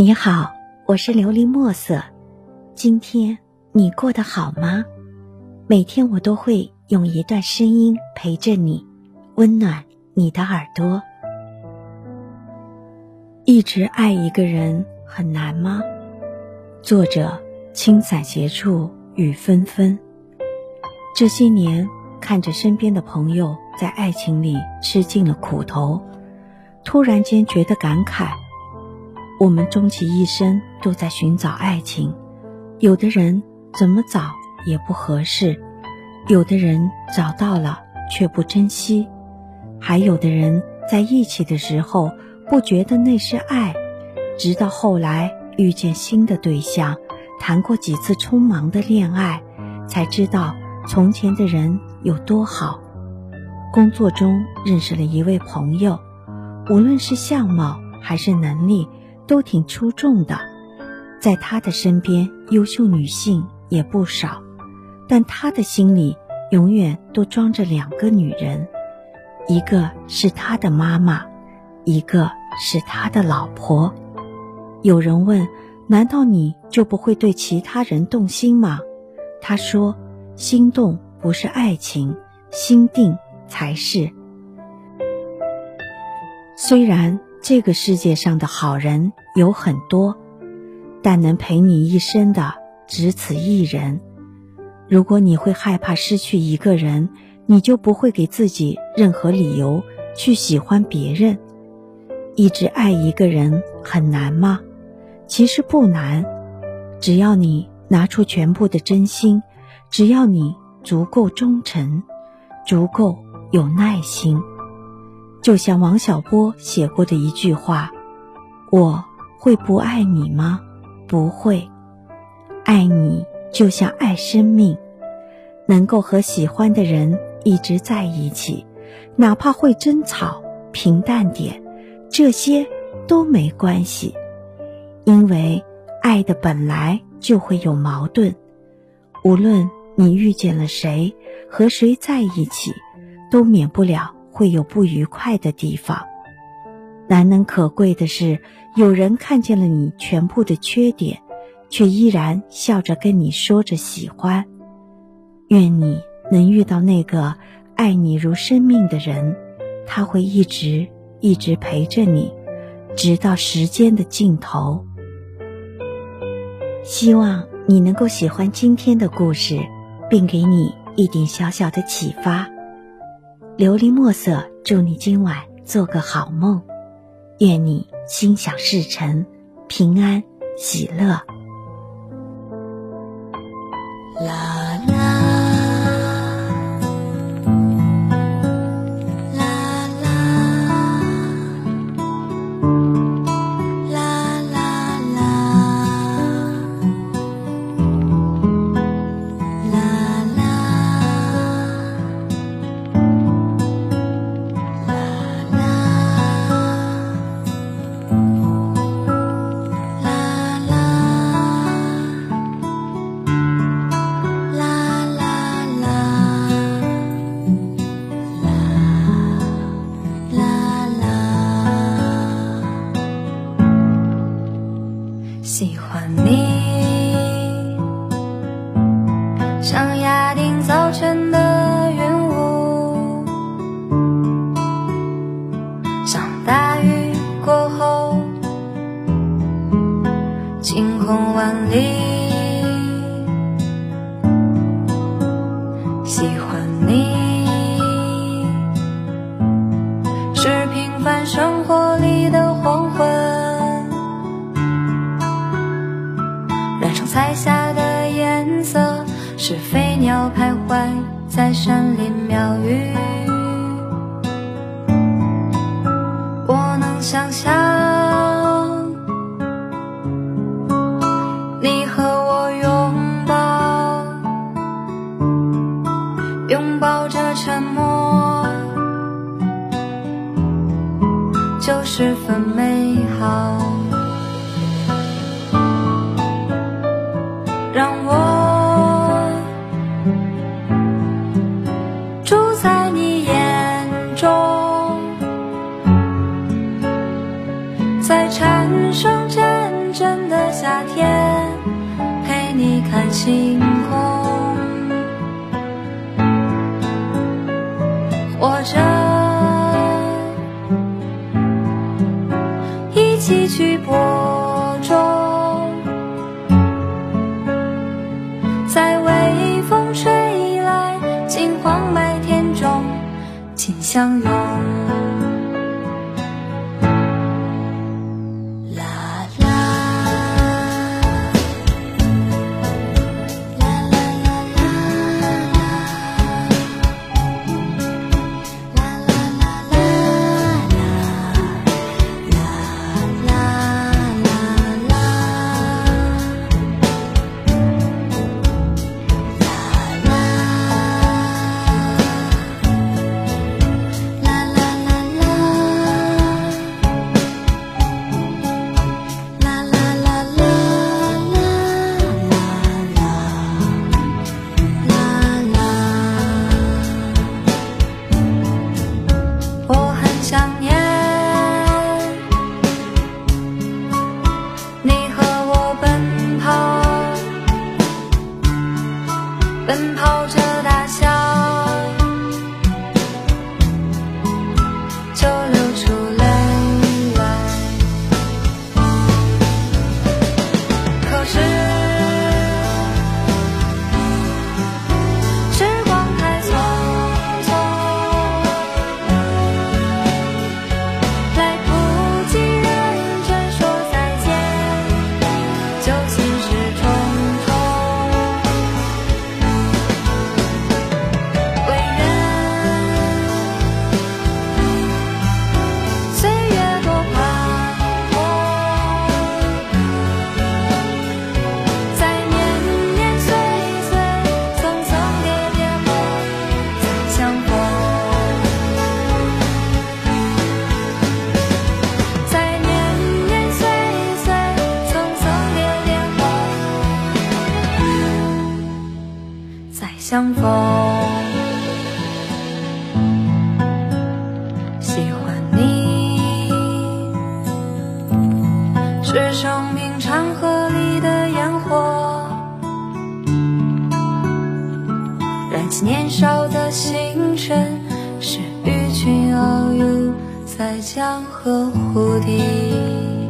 你好，我是琉璃墨色。今天你过得好吗？每天我都会用一段声音陪着你，温暖你的耳朵。一直爱一个人很难吗？作者：青伞斜处雨纷纷。这些年，看着身边的朋友在爱情里吃尽了苦头，突然间觉得感慨。我们终其一生都在寻找爱情，有的人怎么找也不合适，有的人找到了却不珍惜，还有的人在一起的时候不觉得那是爱，直到后来遇见新的对象，谈过几次匆忙的恋爱，才知道从前的人有多好。工作中认识了一位朋友，无论是相貌还是能力。都挺出众的，在他的身边，优秀女性也不少，但他的心里永远都装着两个女人，一个是他的妈妈，一个是他的老婆。有人问：“难道你就不会对其他人动心吗？”他说：“心动不是爱情，心定才是。”虽然。这个世界上的好人有很多，但能陪你一生的只此一人。如果你会害怕失去一个人，你就不会给自己任何理由去喜欢别人。一直爱一个人很难吗？其实不难，只要你拿出全部的真心，只要你足够忠诚，足够有耐心。就像王小波写过的一句话：“我会不爱你吗？不会，爱你就像爱生命，能够和喜欢的人一直在一起，哪怕会争吵，平淡点，这些都没关系，因为爱的本来就会有矛盾。无论你遇见了谁，和谁在一起，都免不了。”会有不愉快的地方，难能可贵的是，有人看见了你全部的缺点，却依然笑着跟你说着喜欢。愿你能遇到那个爱你如生命的人，他会一直一直陪着你，直到时间的尽头。希望你能够喜欢今天的故事，并给你一点小小的启发。琉璃墨色，祝你今晚做个好梦，愿你心想事成，平安喜乐。沉默就十分美好让我住在你眼中在蝉声阵阵的夏天陪你看星请相拥。少的星辰是与君遨游在江河湖底。